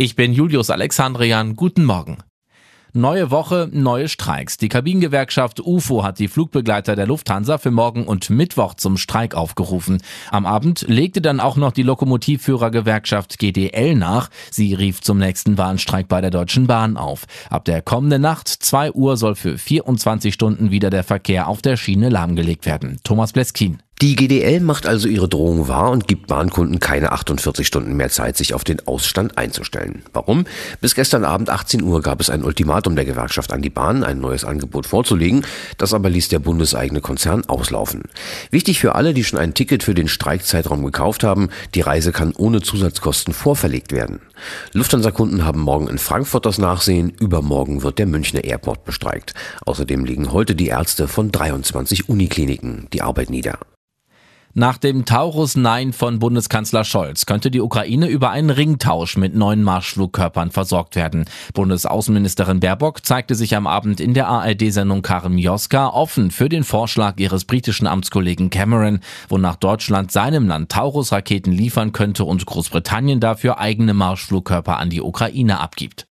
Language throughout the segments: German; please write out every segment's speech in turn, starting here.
Ich bin Julius Alexandrian. Guten Morgen. Neue Woche, neue Streiks. Die Kabinengewerkschaft UFO hat die Flugbegleiter der Lufthansa für morgen und Mittwoch zum Streik aufgerufen. Am Abend legte dann auch noch die Lokomotivführergewerkschaft GDL nach. Sie rief zum nächsten Warnstreik bei der Deutschen Bahn auf. Ab der kommenden Nacht, 2 Uhr, soll für 24 Stunden wieder der Verkehr auf der Schiene lahmgelegt werden. Thomas Bleskin. Die GDL macht also ihre Drohung wahr und gibt Bahnkunden keine 48 Stunden mehr Zeit, sich auf den Ausstand einzustellen. Warum? Bis gestern Abend 18 Uhr gab es ein Ultimatum der Gewerkschaft an die Bahn, ein neues Angebot vorzulegen. Das aber ließ der bundeseigene Konzern auslaufen. Wichtig für alle, die schon ein Ticket für den Streikzeitraum gekauft haben, die Reise kann ohne Zusatzkosten vorverlegt werden. Lufthansa-Kunden haben morgen in Frankfurt das Nachsehen, übermorgen wird der Münchner Airport bestreikt. Außerdem legen heute die Ärzte von 23 Unikliniken die Arbeit nieder. Nach dem Taurus-Nein von Bundeskanzler Scholz könnte die Ukraine über einen Ringtausch mit neuen Marschflugkörpern versorgt werden. Bundesaußenministerin Baerbock zeigte sich am Abend in der ARD-Sendung Karim Joska offen für den Vorschlag ihres britischen Amtskollegen Cameron, wonach Deutschland seinem Land Taurus-Raketen liefern könnte und Großbritannien dafür eigene Marschflugkörper an die Ukraine abgibt.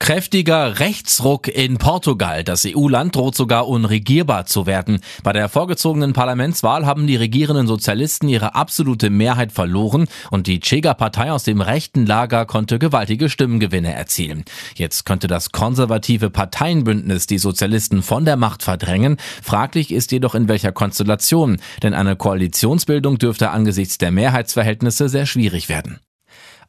Kräftiger Rechtsruck in Portugal. Das EU-Land droht sogar unregierbar zu werden. Bei der vorgezogenen Parlamentswahl haben die regierenden Sozialisten ihre absolute Mehrheit verloren und die Chega-Partei aus dem rechten Lager konnte gewaltige Stimmengewinne erzielen. Jetzt könnte das konservative Parteienbündnis die Sozialisten von der Macht verdrängen. Fraglich ist jedoch in welcher Konstellation, denn eine Koalitionsbildung dürfte angesichts der Mehrheitsverhältnisse sehr schwierig werden.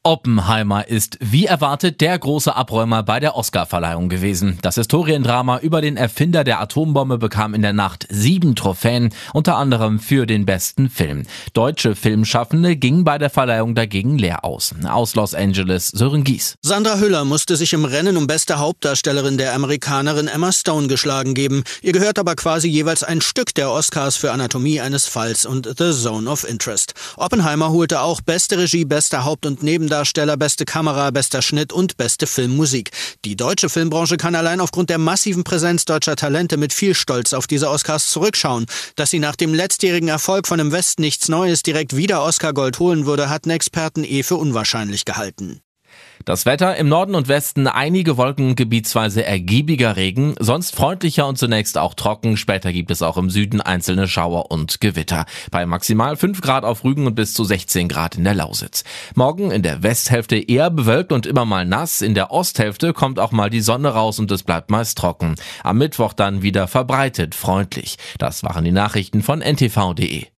Oppenheimer ist wie erwartet der große Abräumer bei der Oscarverleihung gewesen. Das Historiendrama über den Erfinder der Atombombe bekam in der Nacht sieben Trophäen, unter anderem für den besten Film. Deutsche Filmschaffende gingen bei der Verleihung dagegen leer aus. Aus Los Angeles Sören Gies. Sandra Hüller musste sich im Rennen um beste Hauptdarstellerin der Amerikanerin Emma Stone geschlagen geben. Ihr gehört aber quasi jeweils ein Stück der Oscars für Anatomie eines Falls und The Zone of Interest. Oppenheimer holte auch beste Regie, bester Haupt- und Neben Nebendarsteller, beste Kamera, bester Schnitt und beste Filmmusik. Die deutsche Filmbranche kann allein aufgrund der massiven Präsenz deutscher Talente mit viel Stolz auf diese Oscars zurückschauen. Dass sie nach dem letztjährigen Erfolg von im Westen nichts Neues direkt wieder Oscar Gold holen würde, hatten Experten eh für unwahrscheinlich gehalten. Das Wetter im Norden und Westen einige Wolken, gebietsweise ergiebiger Regen, sonst freundlicher und zunächst auch trocken. Später gibt es auch im Süden einzelne Schauer und Gewitter. Bei maximal 5 Grad auf Rügen und bis zu 16 Grad in der Lausitz. Morgen in der Westhälfte eher bewölkt und immer mal nass. In der Osthälfte kommt auch mal die Sonne raus und es bleibt meist trocken. Am Mittwoch dann wieder verbreitet freundlich. Das waren die Nachrichten von ntv.de.